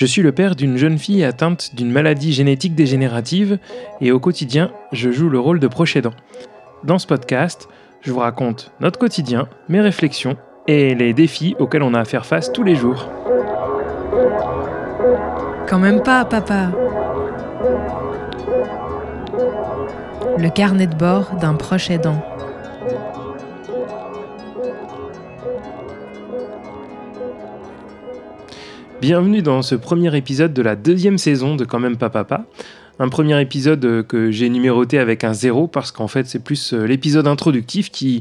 Je suis le père d'une jeune fille atteinte d'une maladie génétique dégénérative et au quotidien, je joue le rôle de proche aidant. Dans ce podcast, je vous raconte notre quotidien, mes réflexions et les défis auxquels on a à faire face tous les jours. Quand même pas, papa. Le carnet de bord d'un proche aidant. Bienvenue dans ce premier épisode de la deuxième saison de Quand même pas papa. Un premier épisode euh, que j'ai numéroté avec un zéro parce qu'en fait c'est plus euh, l'épisode introductif qui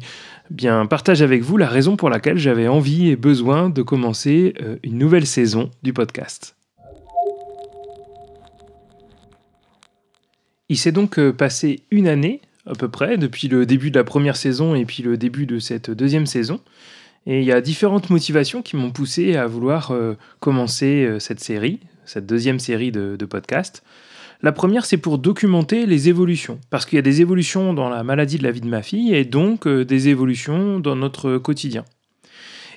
bien partage avec vous la raison pour laquelle j'avais envie et besoin de commencer euh, une nouvelle saison du podcast. Il s'est donc passé une année à peu près depuis le début de la première saison et puis le début de cette deuxième saison. Et il y a différentes motivations qui m'ont poussé à vouloir euh, commencer euh, cette série, cette deuxième série de, podcasts. La première, c'est pour documenter les évolutions, parce qu'il y a des évolutions dans la maladie de la vie de ma fille et donc euh, des évolutions dans notre quotidien.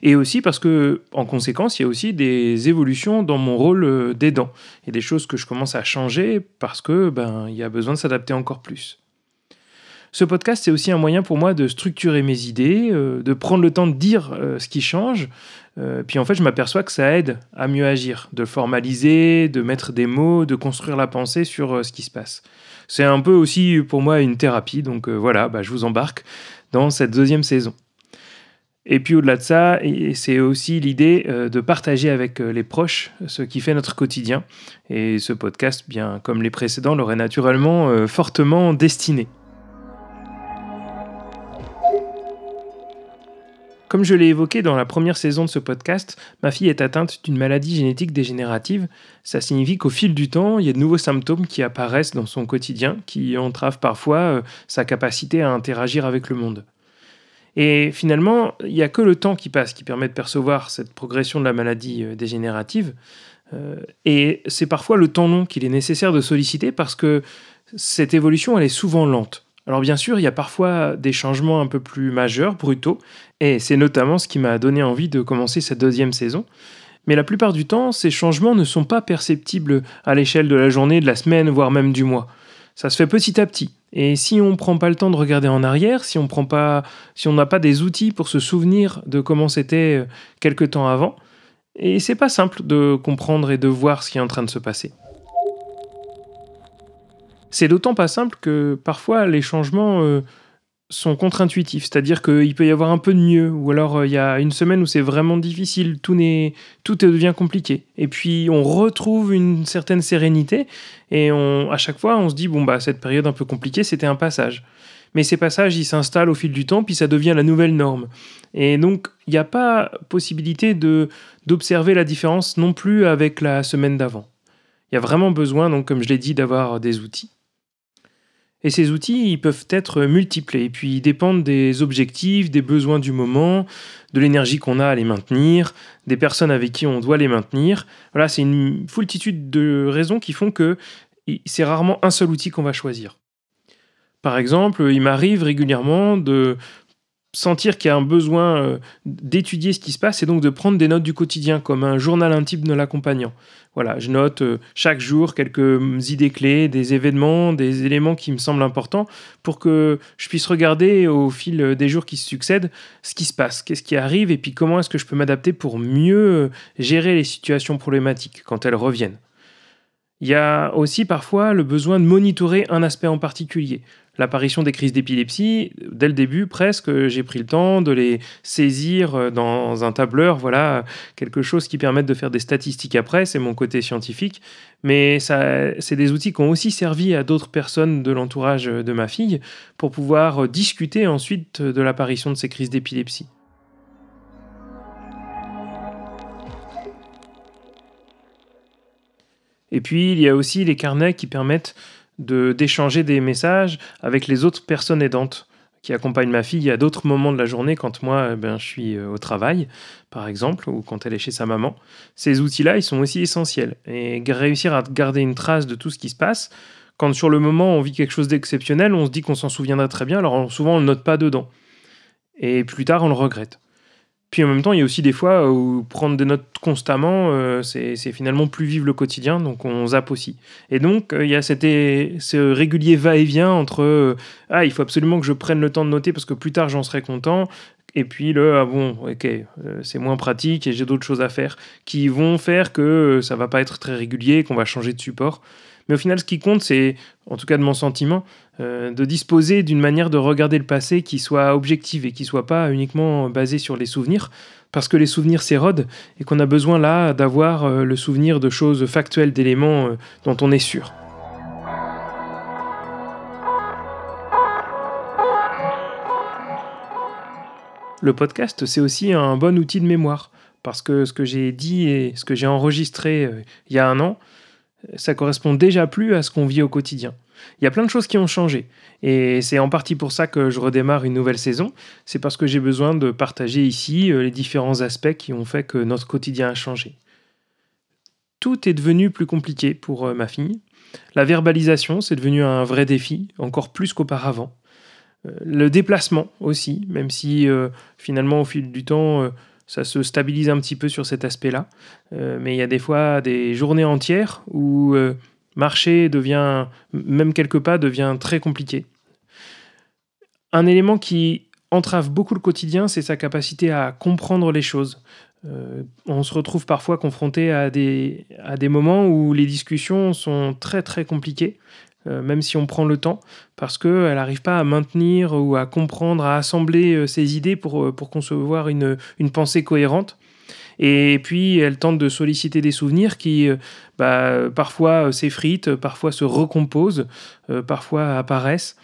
Et aussi parce que, en conséquence, il y a aussi des évolutions dans mon rôle d'aidant et des choses que je commence à changer parce que ben il y a besoin de s'adapter encore plus. Ce podcast, c'est aussi un moyen pour moi de structurer mes idées, euh, de prendre le temps de dire euh, ce qui change. Euh, puis en fait, je m'aperçois que ça aide à mieux agir, de formaliser, de mettre des mots, de construire la pensée sur ce qui se passe. C'est un peu aussi pour moi une thérapie, donc voilà, bah, je vous embarque dans cette deuxième saison. Et puis au-delà de ça, c'est aussi l'idée de partager avec les proches ce qui fait notre quotidien. Et ce podcast, bien comme les précédents, l'aurait naturellement fortement destiné. Comme je l'ai évoqué dans la première saison de ce podcast, ma fille est atteinte d'une maladie génétique dégénérative. Ça signifie qu'au fil du temps, il y a de nouveaux symptômes qui apparaissent dans son quotidien, qui entravent parfois euh, sa capacité à interagir avec le monde. Et finalement, il n'y a que le temps qui passe qui permet de percevoir cette progression de la maladie euh, dégénérative. Euh, et c'est parfois le temps long qu'il est nécessaire de solliciter parce que cette évolution, elle est souvent lente. Alors bien sûr, il y a parfois des changements un peu plus majeurs, brutaux, et c'est notamment ce qui m'a donné envie de commencer cette deuxième saison. Mais la plupart du temps, ces changements ne sont pas perceptibles à l'échelle de la journée, de la semaine, voire même du mois. Ça se fait petit à petit. Et si on ne prend pas le temps de regarder en arrière, si on prend pas, si on n'a pas des outils pour se souvenir de comment c'était euh, quelque temps avant, et c'est pas simple de comprendre et de voir ce qui est en train de se passer. C'est d'autant pas simple que parfois les changements euh, sont contre-intuitifs, c'est-à-dire qu'il peut y avoir un peu de mieux, ou alors euh, il y a une semaine où c'est vraiment difficile, tout, tout devient compliqué. Et puis on retrouve une certaine sérénité, et à chaque fois on se dit, bon, bah cette période un peu compliquée, c'était un passage. Mais ces passages, ils s'installent au fil du temps, puis ça devient la nouvelle norme. Et donc, il n'y a pas possibilité de d'observer la différence non plus avec la semaine d'avant. Il y a vraiment besoin, donc, comme je l'ai dit, d'avoir des outils. Et ces outils, ils peuvent être multiples et puis ils dépendent des objectifs, des besoins du moment, de l'énergie qu'on a à les maintenir, des personnes avec qui on doit les maintenir. Voilà, c'est une foultitude de raisons qui font que c'est rarement un seul outil qu'on va choisir. Par exemple, il m'arrive régulièrement de sentir qu'il y a un besoin euh, d'étudier ce qui se passe et donc de prendre des notes du quotidien comme un journal intime de l'accompagnant. Voilà, je note euh, chaque jour quelques idées clés, des événements, des éléments qui me semblent importants pour que je puisse regarder au fil des jours qui se succèdent ce qui se passe, qu'est-ce qui arrive et puis comment est-ce que je peux m'adapter pour mieux euh, gérer les situations problématiques quand elles reviennent. Il y a aussi parfois le besoin de monitorer un aspect en particulier l'apparition des crises d'épilepsie, dès le début presque, j'ai pris le temps de les saisir dans un tableur, voilà, quelque chose qui permette de faire des statistiques après, c'est mon côté scientifique, mais c'est des outils qui ont aussi servi à d'autres personnes de l'entourage de ma fille pour pouvoir discuter ensuite de l'apparition de ces crises d'épilepsie. Et puis, il y a aussi les carnets qui permettent d'échanger des messages avec les autres personnes aidantes qui accompagnent ma fille à d'autres moments de la journée quand moi eh ben, je suis euh, au travail, par exemple, ou quand elle est chez sa maman. Ces outils-là, ils sont aussi essentiels. Et réussir à garder une trace de tout ce qui se passe, quand sur le moment on vit quelque chose d'exceptionnel, on se dit qu'on s'en souviendra très bien, alors souvent on ne note pas dedans. Et plus tard, on le regrette. Puis en même temps, il y a aussi des fois où prendre des notes constamment, euh, c'est finalement plus vivre le quotidien, donc on zappe aussi. Et donc, euh, il y a ce régulier va-et-vient entre euh, Ah, il faut absolument que je prenne le temps de noter parce que plus tard j'en serai content, et puis le ah bon, ok, c'est moins pratique et j'ai d'autres choses à faire qui vont faire que ça va pas être très régulier, qu'on va changer de support. Mais au final, ce qui compte, c'est, en tout cas de mon sentiment, euh, de disposer d'une manière de regarder le passé qui soit objective et qui soit pas uniquement basée sur les souvenirs, parce que les souvenirs s'érodent et qu'on a besoin là d'avoir euh, le souvenir de choses factuelles, d'éléments euh, dont on est sûr. Le podcast, c'est aussi un bon outil de mémoire, parce que ce que j'ai dit et ce que j'ai enregistré il y a un an, ça correspond déjà plus à ce qu'on vit au quotidien. Il y a plein de choses qui ont changé. Et c'est en partie pour ça que je redémarre une nouvelle saison. C'est parce que j'ai besoin de partager ici euh, les différents aspects qui ont fait que notre quotidien a changé. Tout est devenu plus compliqué pour euh, ma fille. La verbalisation, c'est devenu un vrai défi, encore plus qu'auparavant. Euh, le déplacement aussi, même si finalement au fil du temps, ça se stabilise un petit peu sur cet aspect-là. Euh, mais il y a des fois des journées entières où euh, marcher devient, même quelques pas, devient très compliqué. Un élément qui entrave beaucoup le quotidien, c'est sa capacité à comprendre les choses. Euh, on se retrouve parfois confronté à des, à des moments où les discussions sont très très compliquées même si on prend le temps, parce qu'elle n'arrive pas à maintenir ou à comprendre, à assembler euh, ses idées pour, euh, concevoir une, pensée cohérente. Et puis, elle tente de solliciter des souvenirs qui, bah, parfois s'effritent, parfois se recomposent, parfois apparaissent.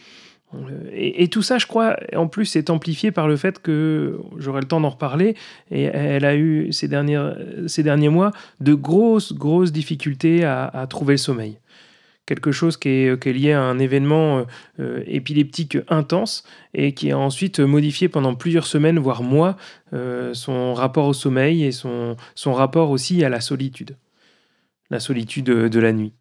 Et, tout ça, je crois, en plus, est amplifié par le fait que, j'aurai le temps d'en reparler, et elle a eu ces, derniers mois de grosses, grosses difficultés à trouver le sommeil quelque chose qui est, lié à un événement euh, épileptique intense et qui a ensuite modifié pendant plusieurs semaines, voire mois, euh, son rapport au sommeil et son rapport aussi à la solitude, la solitude de la nuit.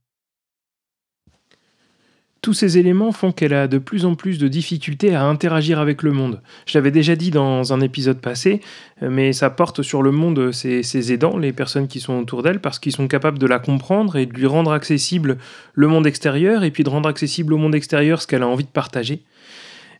Tous ces éléments font qu'elle a de plus en plus de difficultés à interagir avec le monde. Je l'avais déjà dit dans un épisode passé, euh, mais ça porte sur le monde ses, aidants, les personnes qui sont autour d'elle, parce qu'ils sont capables de la comprendre et de lui rendre accessible le monde extérieur, et puis de rendre accessible au monde extérieur ce qu'elle a envie de partager.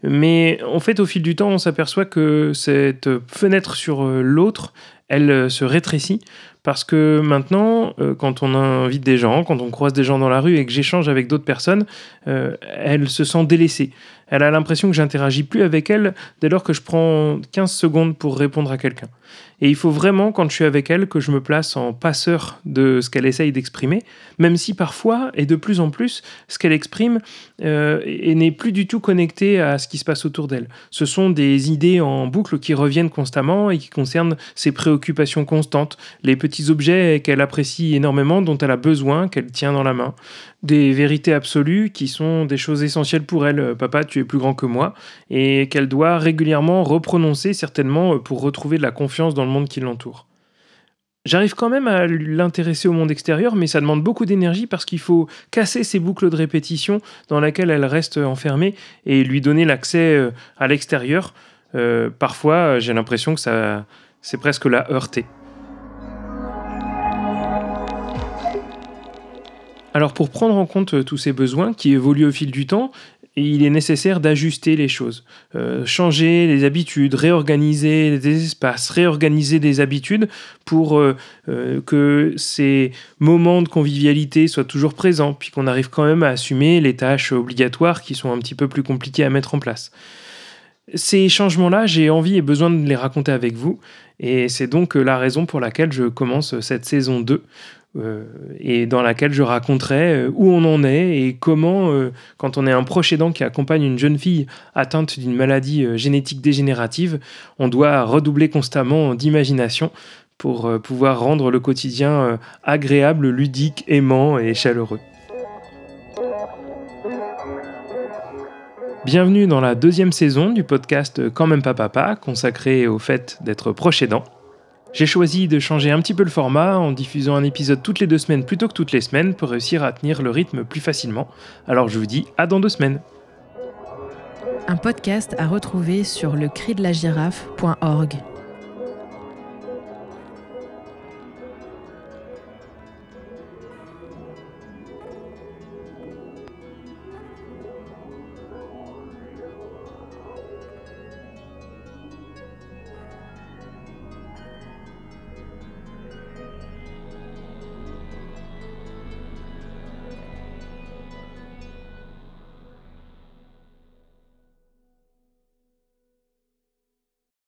Mais en fait, au fil du temps, on s'aperçoit que cette fenêtre sur euh, l'autre, elle euh, se rétrécit parce que maintenant, euh, quand on invite des gens, quand on croise des gens dans la rue et que j'échange avec d'autres personnes, elle se sent délaissée. Elle a l'impression que j'interagis plus avec elle dès lors que je prends 15 secondes pour répondre à quelqu'un. Et il faut vraiment, quand je suis avec elle, que je me place en passeur de ce qu'elle essaye d'exprimer, même si parfois, et de plus en plus, ce qu'elle exprime euh, n'est plus du tout connecté à ce qui se passe autour d'elle. Ce sont des idées en boucle qui reviennent constamment et qui concernent ses préoccupations constantes, les petits objets qu'elle apprécie énormément, dont elle a besoin, qu'elle tient dans la main, des vérités absolues qui sont des choses essentielles pour elle. Papa, tu es plus grand que moi, et qu'elle doit régulièrement reprononcer certainement pour retrouver de la confiance dans le monde qui l'entoure. J'arrive quand même à l'intéresser au monde extérieur, mais ça demande beaucoup d'énergie parce qu'il faut casser ces boucles de répétition dans lesquelles elle reste enfermée et lui donner l'accès euh, à l'extérieur. Euh, parfois, j'ai l'impression que ça, c'est presque la heurter. Alors pour prendre en compte euh, tous ces besoins qui évoluent au fil du temps, il est nécessaire d'ajuster les choses, euh, changer les habitudes, réorganiser des espaces, réorganiser des habitudes pour euh, que ces moments de convivialité soient toujours présents, puis qu'on arrive quand même à assumer les tâches obligatoires qui sont un petit peu plus compliquées à mettre en place. Ces changements-là, j'ai envie et besoin de les raconter avec vous, et c'est donc la raison pour laquelle je commence cette saison 2, euh, et dans laquelle je raconterai euh, où on en est et comment, euh, quand on est un proche qui accompagne une jeune fille atteinte d'une maladie génétique dégénérative, on doit redoubler constamment d'imagination pour pouvoir rendre le quotidien agréable, ludique, aimant et chaleureux. Bienvenue dans la deuxième saison du podcast Quand même pas papa, consacré au fait d'être proche aidant. J'ai choisi de changer un petit peu le format en diffusant un épisode toutes les deux semaines plutôt que toutes les semaines pour réussir à tenir le rythme plus facilement. Alors je vous dis à dans deux semaines. Un podcast à retrouver sur le.